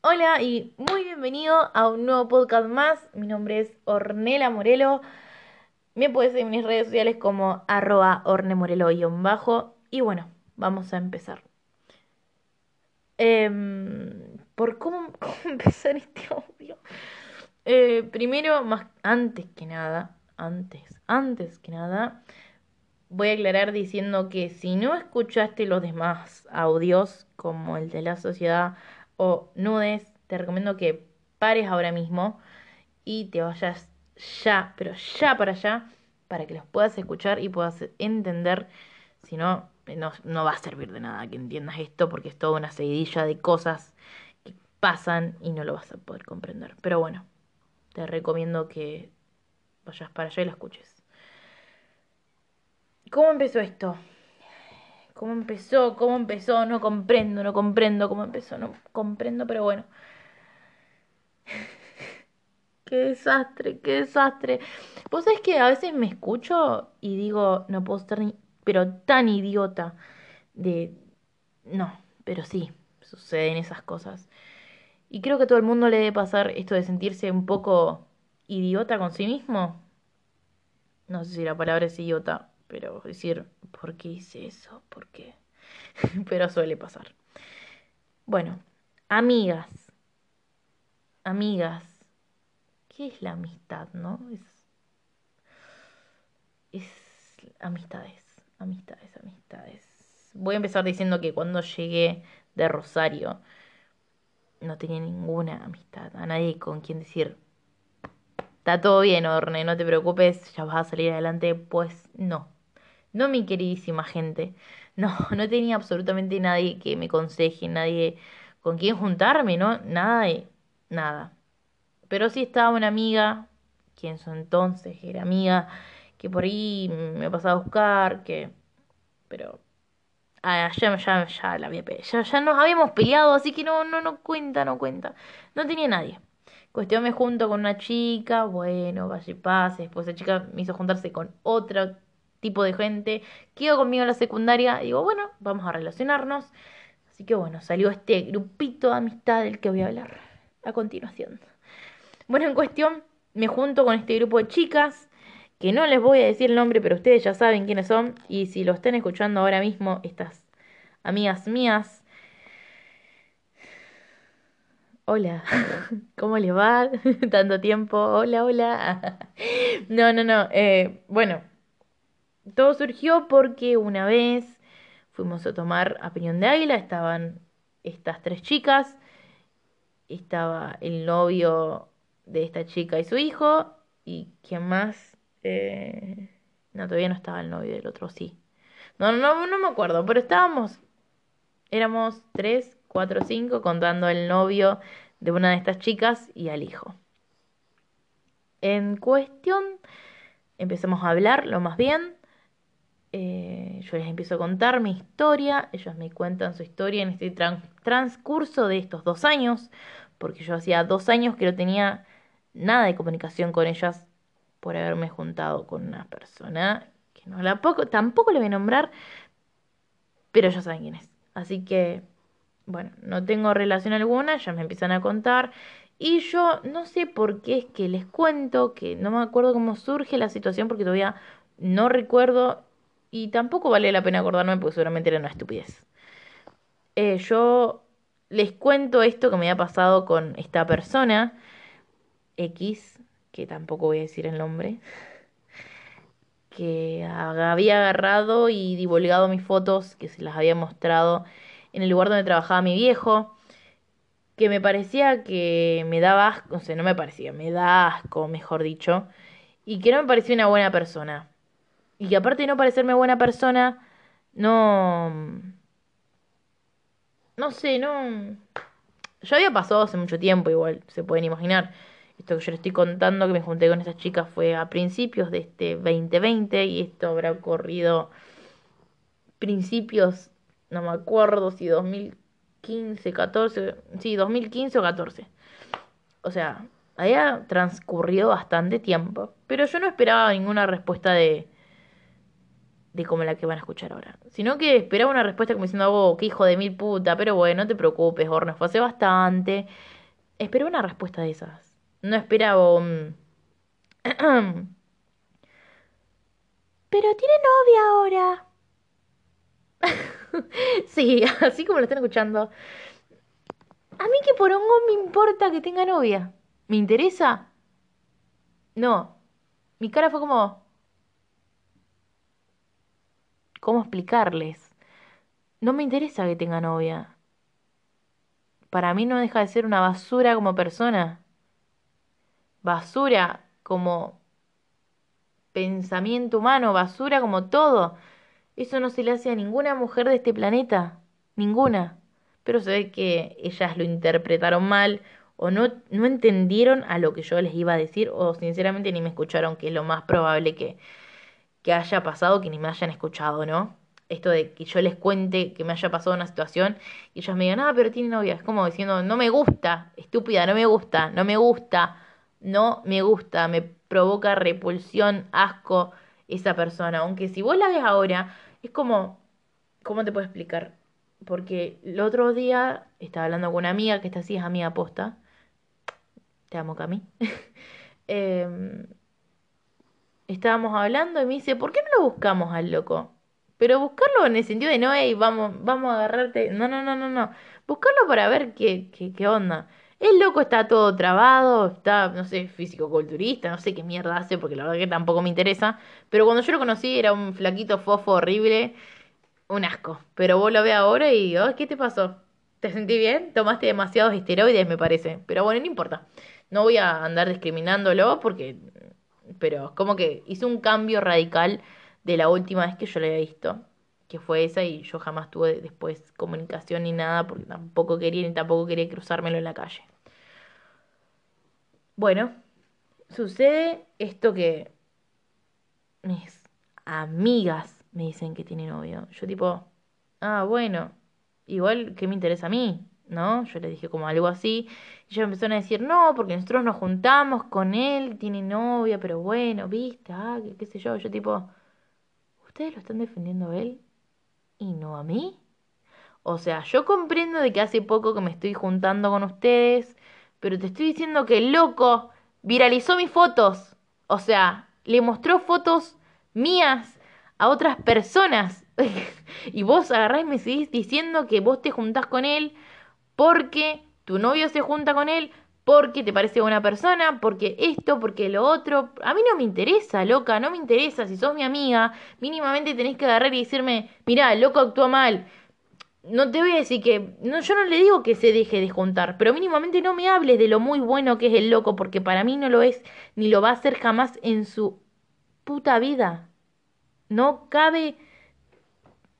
Hola y muy bienvenido a un nuevo podcast más. Mi nombre es Ornela Morelo. Me puedes seguir en mis redes sociales como arroba ornemorelo-bajo. Y bueno, vamos a empezar. Em, ¿Por cómo, empezar este audio? Eh, primero, más antes que nada, antes, antes que nada, voy a aclarar diciendo que si no escuchaste los demás audios, como el de la sociedad o nudes, te recomiendo que pares ahora mismo y te vayas ya, pero ya para allá, para que los puedas escuchar y puedas entender. Si no, no, no va a servir de nada que entiendas esto porque es toda una seguidilla de cosas que pasan y no lo vas a poder comprender. Pero bueno, te recomiendo que vayas para allá y lo escuches. ¿Cómo empezó esto? ¿Cómo empezó? ¿Cómo empezó? No comprendo, no comprendo cómo empezó, no comprendo, pero bueno. qué desastre, qué desastre. Vos sabés que a veces me escucho y digo, no puedo estar ni, pero tan idiota de... No, pero sí, suceden esas cosas. Y creo que a todo el mundo le debe pasar esto de sentirse un poco idiota con sí mismo. No sé si la palabra es idiota, pero decir, ¿por qué hice eso? ¿Por qué? pero suele pasar. Bueno, amigas. Amigas. ¿Qué es la amistad, no? Es, es amistades, amistades, amistades. Voy a empezar diciendo que cuando llegué de Rosario no tenía ninguna amistad, a nadie con quien decir, está todo bien, Orne, no te preocupes, ya vas a salir adelante. Pues no, no mi queridísima gente. No, no tenía absolutamente nadie que me aconseje, nadie con quien juntarme, ¿no? Nada de nada. Pero sí estaba una amiga, quien su entonces era amiga, que por ahí me pasaba a buscar, que... Pero... Ah, ya, ya, ya la había ya, ya nos habíamos peleado, así que no, no, no cuenta, no cuenta. No tenía nadie. Cuestión me junto con una chica, bueno, vaya y pase. Después esa chica me hizo juntarse con otra tipo de gente. Quedó conmigo en la secundaria. Digo, bueno, vamos a relacionarnos. Así que bueno, salió este grupito de amistad del que voy a hablar a continuación. Bueno, en cuestión, me junto con este grupo de chicas, que no les voy a decir el nombre, pero ustedes ya saben quiénes son. Y si lo están escuchando ahora mismo, estas amigas mías. Hola, ¿cómo les va? Tanto tiempo, hola, hola. No, no, no. Eh, bueno, todo surgió porque una vez fuimos a tomar a Peñón de Águila, estaban estas tres chicas, estaba el novio de esta chica y su hijo, y quién más, eh... no, todavía no estaba el novio del otro, sí. No, no, no me acuerdo, pero estábamos, éramos tres, cuatro, cinco, contando el novio de una de estas chicas y al hijo. En cuestión, empezamos a hablar lo más bien, eh, yo les empiezo a contar mi historia, ellos me cuentan su historia en este transcurso de estos dos años, porque yo hacía dos años que no tenía nada de comunicación con ellas por haberme juntado con una persona que no la poco, tampoco le voy a nombrar, pero ellos saben quién es. Así que, bueno, no tengo relación alguna, ellas me empiezan a contar. Y yo no sé por qué es que les cuento, que no me acuerdo cómo surge la situación, porque todavía no recuerdo y tampoco vale la pena acordarme porque seguramente era una estupidez. Eh, yo les cuento esto que me ha pasado con esta persona, X, que tampoco voy a decir el nombre, que había agarrado y divulgado mis fotos, que se las había mostrado en el lugar donde trabajaba mi viejo, que me parecía que me daba asco, o sea, no me parecía, me da asco, mejor dicho, y que no me parecía una buena persona. Y que aparte de no parecerme buena persona, no... No sé, no... Ya había pasado hace mucho tiempo, igual, se pueden imaginar. Esto que yo les estoy contando, que me junté con estas chicas, fue a principios de este 2020 y esto habrá ocurrido principios, no me acuerdo si 2015, 14, sí, 2015 o 14. O sea, había transcurrido bastante tiempo, pero yo no esperaba ninguna respuesta de, de como la que van a escuchar ahora. Sino que esperaba una respuesta como diciendo, oh, qué hijo de mil puta, pero bueno, no te preocupes, Horno, fue hace bastante. Esperaba una respuesta de esas. No esperaba un... pero tiene novia ahora. sí, así como lo están escuchando. A mí que por un me importa que tenga novia. ¿Me interesa? No. Mi cara fue como... ¿Cómo explicarles? No me interesa que tenga novia. Para mí no deja de ser una basura como persona. Basura como pensamiento humano, basura como todo. Eso no se le hace a ninguna mujer de este planeta. Ninguna. Pero se ve que ellas lo interpretaron mal o no, no entendieron a lo que yo les iba a decir o sinceramente ni me escucharon, que es lo más probable que, que haya pasado, que ni me hayan escuchado, ¿no? Esto de que yo les cuente que me haya pasado una situación y ellas me digan, ah, pero tiene novia. Es como diciendo, no me gusta, estúpida, no me gusta, no me gusta, no me gusta, me provoca repulsión, asco esa persona. Aunque si vos la ves ahora, es como, ¿cómo te puedo explicar? Porque el otro día estaba hablando con una amiga, que está así es amiga posta. Te amo, Cami. eh, estábamos hablando y me dice, ¿por qué no lo buscamos al loco? Pero buscarlo en el sentido de no, hey, vamos, vamos a agarrarte. No, no, no, no, no. Buscarlo para ver qué, qué, qué onda. El loco está todo trabado, está, no sé, físico-culturista, no sé qué mierda hace, porque la verdad que tampoco me interesa. Pero cuando yo lo conocí era un flaquito fofo horrible, un asco. Pero vos lo ves ahora y digo, ¿qué te pasó? ¿Te sentí bien? Tomaste demasiados esteroides, me parece. Pero bueno, no importa. No voy a andar discriminándolo porque... Pero como que hizo un cambio radical de la última vez que yo lo había visto que fue esa y yo jamás tuve después comunicación ni nada porque tampoco quería ni tampoco quería cruzármelo en la calle. Bueno, sucede esto que mis amigas me dicen que tiene novio. Yo tipo, ah, bueno, igual que me interesa a mí, ¿no? Yo le dije como algo así. Y ellos empezaron a decir, no, porque nosotros nos juntamos con él, tiene novia, pero bueno, viste, ah, qué, qué sé yo. Yo tipo, ¿ustedes lo están defendiendo a él? y no a mí. O sea, yo comprendo de que hace poco que me estoy juntando con ustedes, pero te estoy diciendo que el loco viralizó mis fotos. O sea, le mostró fotos mías a otras personas. y vos agarrás y me seguís diciendo que vos te juntás con él porque tu novio se junta con él, porque te parece buena persona, porque esto, porque lo otro. A mí no me interesa, loca, no me interesa. Si sos mi amiga, mínimamente tenés que agarrar y decirme, mirá, el loco actúa mal. No te voy a decir que. No, yo no le digo que se deje de juntar, pero mínimamente no me hables de lo muy bueno que es el loco, porque para mí no lo es, ni lo va a hacer jamás en su puta vida. No cabe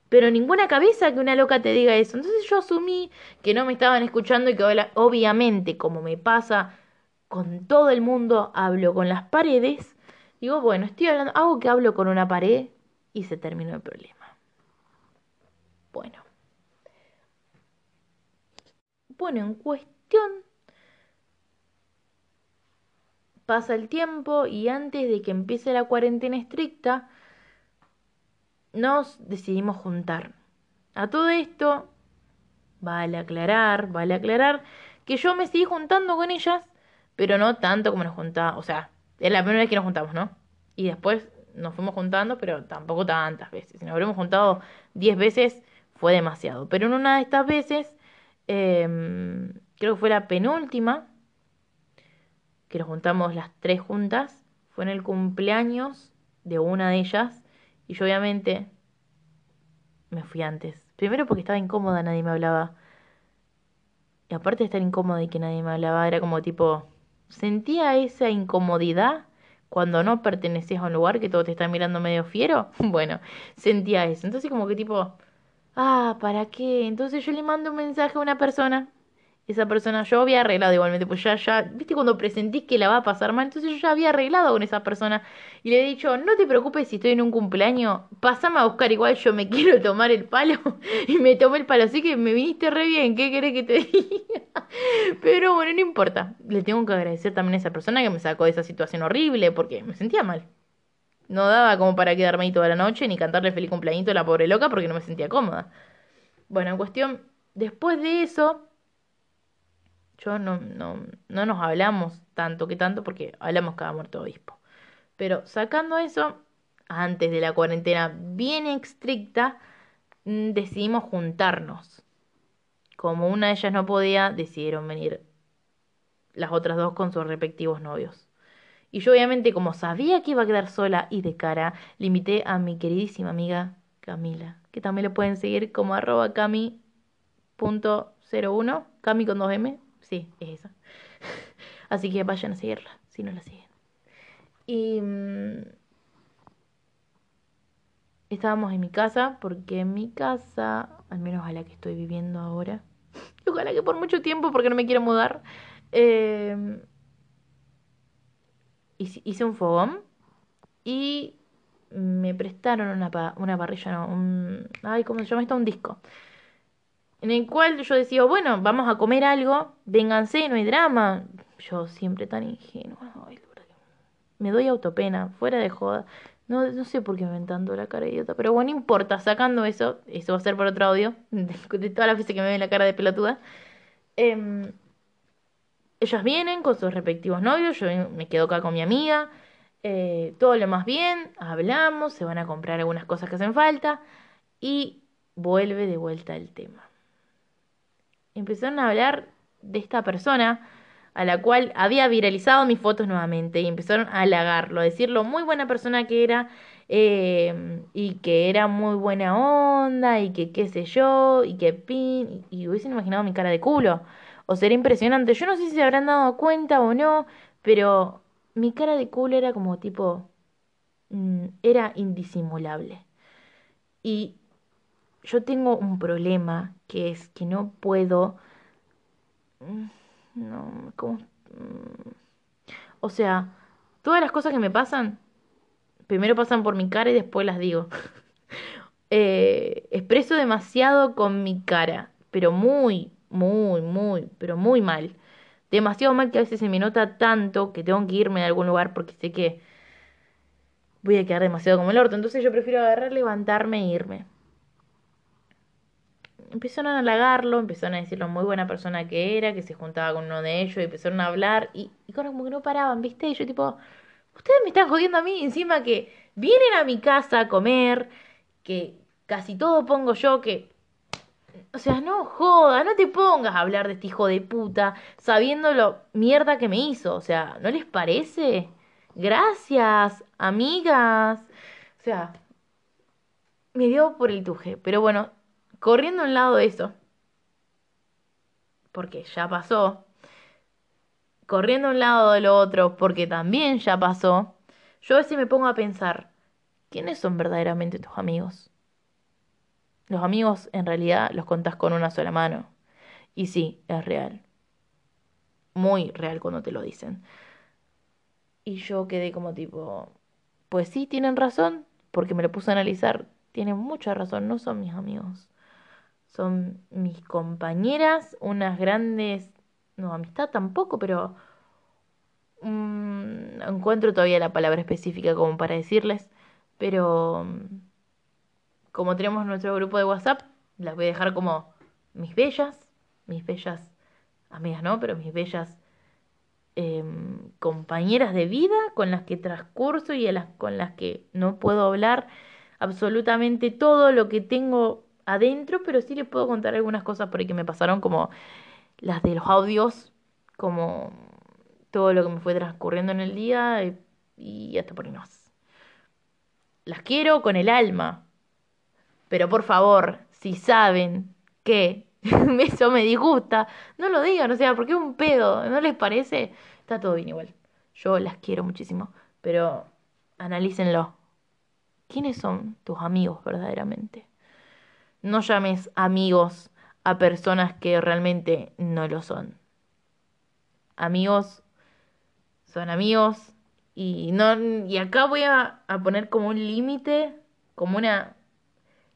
pero ninguna cabeza que una loca te diga eso. Entonces yo asumí que no me estaban escuchando y que obviamente, como me pasa con todo el mundo, hablo con las paredes. Digo, bueno, estoy hablando, hago que hablo con una pared y se terminó el problema. Bueno. Bueno, en cuestión pasa el tiempo y antes de que empiece la cuarentena estricta, nos decidimos juntar. A todo esto, vale aclarar, vale aclarar que yo me seguí juntando con ellas, pero no tanto como nos juntaba, o sea, es la primera vez que nos juntamos, ¿no? Y después nos fuimos juntando, pero tampoco tantas veces. Si nos habremos juntado 10 veces, fue demasiado. Pero en una de estas veces, em, creo que fue la penúltima, que nos juntamos las tres juntas, fue en el cumpleaños de una de ellas, y yo obviamente me fui antes. Primero porque estaba incómoda, nadie me hablaba. Y aparte de estar incómoda y que nadie me hablaba, era como tipo, sentía esa incomodidad cuando no pertenecías a un lugar que todo te está mirando medio fiero. Bueno, sentía eso. Entonces como que tipo, ah, ¿para qué? Entonces yo le mando un mensaje a una persona esa persona, yo había arreglado igualmente, pues ya, ya, viste cuando presentís que la va a pasar mal, entonces yo ya había arreglado con esa persona y le he dicho, no te preocupes si estoy en un cumpleaños, pasame a buscar igual, yo me quiero tomar el palo y me tomé el palo, así que me viniste re bien, ¿qué querés que te diga? Pero bueno, no importa, le tengo que agradecer también a esa persona que me sacó de esa situación horrible porque me sentía mal. No daba como para quedarme ahí toda la noche ni cantarle feliz cumpleañito a la pobre loca porque no me sentía cómoda. Bueno, en cuestión, después de eso, yo no, no, no nos hablamos tanto que tanto porque hablamos cada muerto obispo. Pero sacando eso, antes de la cuarentena bien estricta, mm, decidimos juntarnos. Como una de ellas no podía, decidieron venir las otras dos con sus respectivos novios. Y yo obviamente como sabía que iba a quedar sola y de cara, le invité a mi queridísima amiga Camila, que también le pueden seguir como arroba cami.01, cami con 2M, sí, es esa. Así que vayan a seguirla, si no la siguen. Y mm, estábamos en mi casa, porque en mi casa, al menos a la que estoy viviendo ahora, ojalá que por mucho tiempo, porque no me quiero mudar, eh, hice un fogón y me prestaron una, una parrilla, no, un, ay, ¿cómo se llama esto? Un disco. En el cual yo decía, bueno, vamos a comer algo, vénganse, no hay drama. Yo siempre tan ingenuo me doy autopena, fuera de joda. No, no sé por qué me tanto la cara idiota, pero bueno, no importa, sacando eso, eso va a ser por otro audio, de, todas las veces que me ven la cara de pelotuda. Eh, ellas vienen con sus respectivos novios, yo me quedo acá con mi amiga, eh, todo lo más bien, hablamos, se van a comprar algunas cosas que hacen falta y vuelve de vuelta el tema. Empezaron a hablar de esta persona a la cual había viralizado mis fotos nuevamente y empezaron a halagarlo, a decir lo muy buena persona que era eh, y que era muy buena onda y que qué sé yo y que pin y hubiesen imaginado mi cara de culo o será impresionante. Yo no sé si se habrán dado cuenta o no, pero mi cara de culo era como tipo... Mm, era indisimulable. Y yo tengo un problema que es que no puedo... Mm, no, como... Mm, o sea, todas las cosas que me pasan, primero pasan por mi cara y después las digo. eh, expreso demasiado con mi cara, pero muy, muy, muy, pero muy mal. Demasiado mal que a veces se me nota tanto que tengo que irme de algún lugar porque sé que voy a quedar demasiado como el orto. Entonces yo prefiero agarrar, levantarme e irme. Empezaron a halagarlo, empezaron a decir lo muy buena persona que era, que se juntaba con uno de ellos y empezaron a hablar y, y como que no paraban, ¿viste? Y yo tipo, ustedes me están jodiendo a mí encima que vienen a mi casa a comer, que casi todo pongo yo, que o sea, no joda, no te pongas a hablar de este hijo de puta sabiendo lo mierda que me hizo. O sea, ¿no les parece? Gracias, amigas. O sea, me dio por el tuje. Pero bueno, corriendo a un lado de eso, porque ya pasó. Corriendo a un lado de lo otro, porque también ya pasó. Yo a veces me pongo a pensar, ¿quiénes son verdaderamente tus amigos? Los amigos en realidad los contás con una sola mano. Y sí, es real. Muy real cuando te lo dicen. Y yo quedé como tipo, pues sí, tienen razón, porque me lo puse a analizar. Tienen mucha razón, no son mis amigos. Son mis compañeras, unas grandes, no, amistad tampoco, pero mm, encuentro todavía la palabra específica como para decirles, pero mm, como tenemos nuestro grupo de WhatsApp, las voy a dejar como mis bellas, mis bellas amigas, ¿no? Pero mis bellas em, compañeras de vida con las que transcurso y con las que no puedo hablar absolutamente todo lo que tengo adentro, pero sí les puedo contar algunas cosas por ahí que me pasaron, como las de los audios, como todo lo que me fue transcurriendo en el día y, y hasta por ahí más. Las quiero con el alma, pero por favor, si saben que eso me disgusta, no lo digan, o sea, porque es un pedo, ¿no les parece? Está todo bien igual. Yo las quiero muchísimo, pero analícenlo. ¿Quiénes son tus amigos verdaderamente? No llames amigos a personas que realmente no lo son. Amigos son amigos y no y acá voy a, a poner como un límite, como una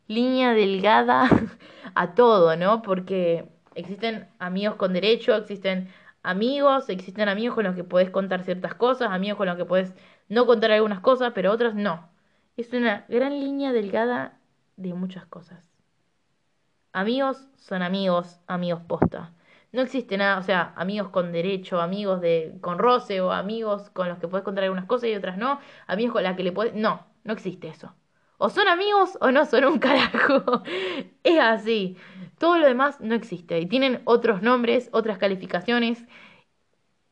línea delgada a todo, ¿no? Porque existen amigos con derecho, existen amigos, existen amigos con los que puedes contar ciertas cosas, amigos con los que puedes no contar algunas cosas, pero otras no. Es una gran línea delgada de muchas cosas. Amigos son amigos, amigos posta. No existe nada, o sea, amigos con derecho, amigos de con roce o amigos con los que puedes contar algunas cosas y otras no, amigos con los que le puedes... No, no existe eso. O son amigos o no son un carajo. es así. Todo lo demás no existe. Y tienen otros nombres, otras calificaciones.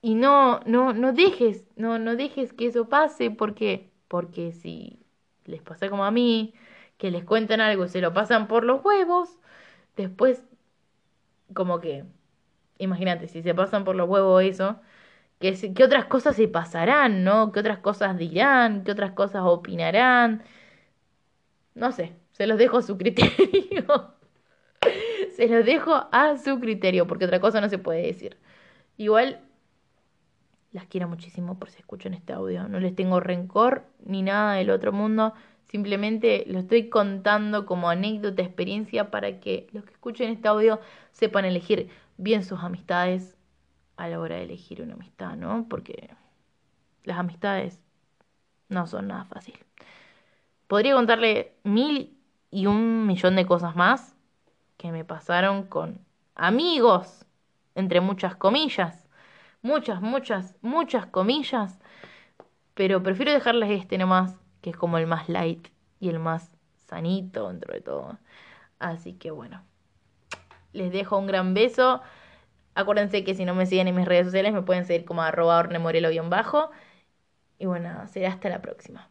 Y no, no, no dejes, no, no dejes que eso pase porque, porque si les pasa como a mí, que les cuentan algo y se lo pasan por los huevos, después, como que, imagínate, si se pasan por los huevos eso, ¿qué, qué otras cosas se pasarán, no? ¿Qué otras cosas dirán? ¿Qué otras cosas opinarán? No sé, se los dejo a su criterio. se los dejo a su criterio, porque otra cosa no se puede decir. Igual las quiero muchísimo por si escuchan este audio. No les tengo rencor ni nada del otro mundo. Simplemente lo estoy contando como anécdota, experiencia para que los que escuchen este audio sepan elegir bien sus amistades a la hora de elegir una amistad, ¿no? Porque las amistades no son nada fácil. Podría contarle mil y un millón de cosas más que me pasaron con amigos, entre muchas comillas. Muchas, muchas, muchas comillas. Pero prefiero dejarles este nomás es como el más light y el más sanito dentro de todo. Así que bueno, les dejo un gran beso. Acuérdense que si no me siguen en mis redes sociales me pueden seguir como arroba bajo Y bueno, será hasta la próxima.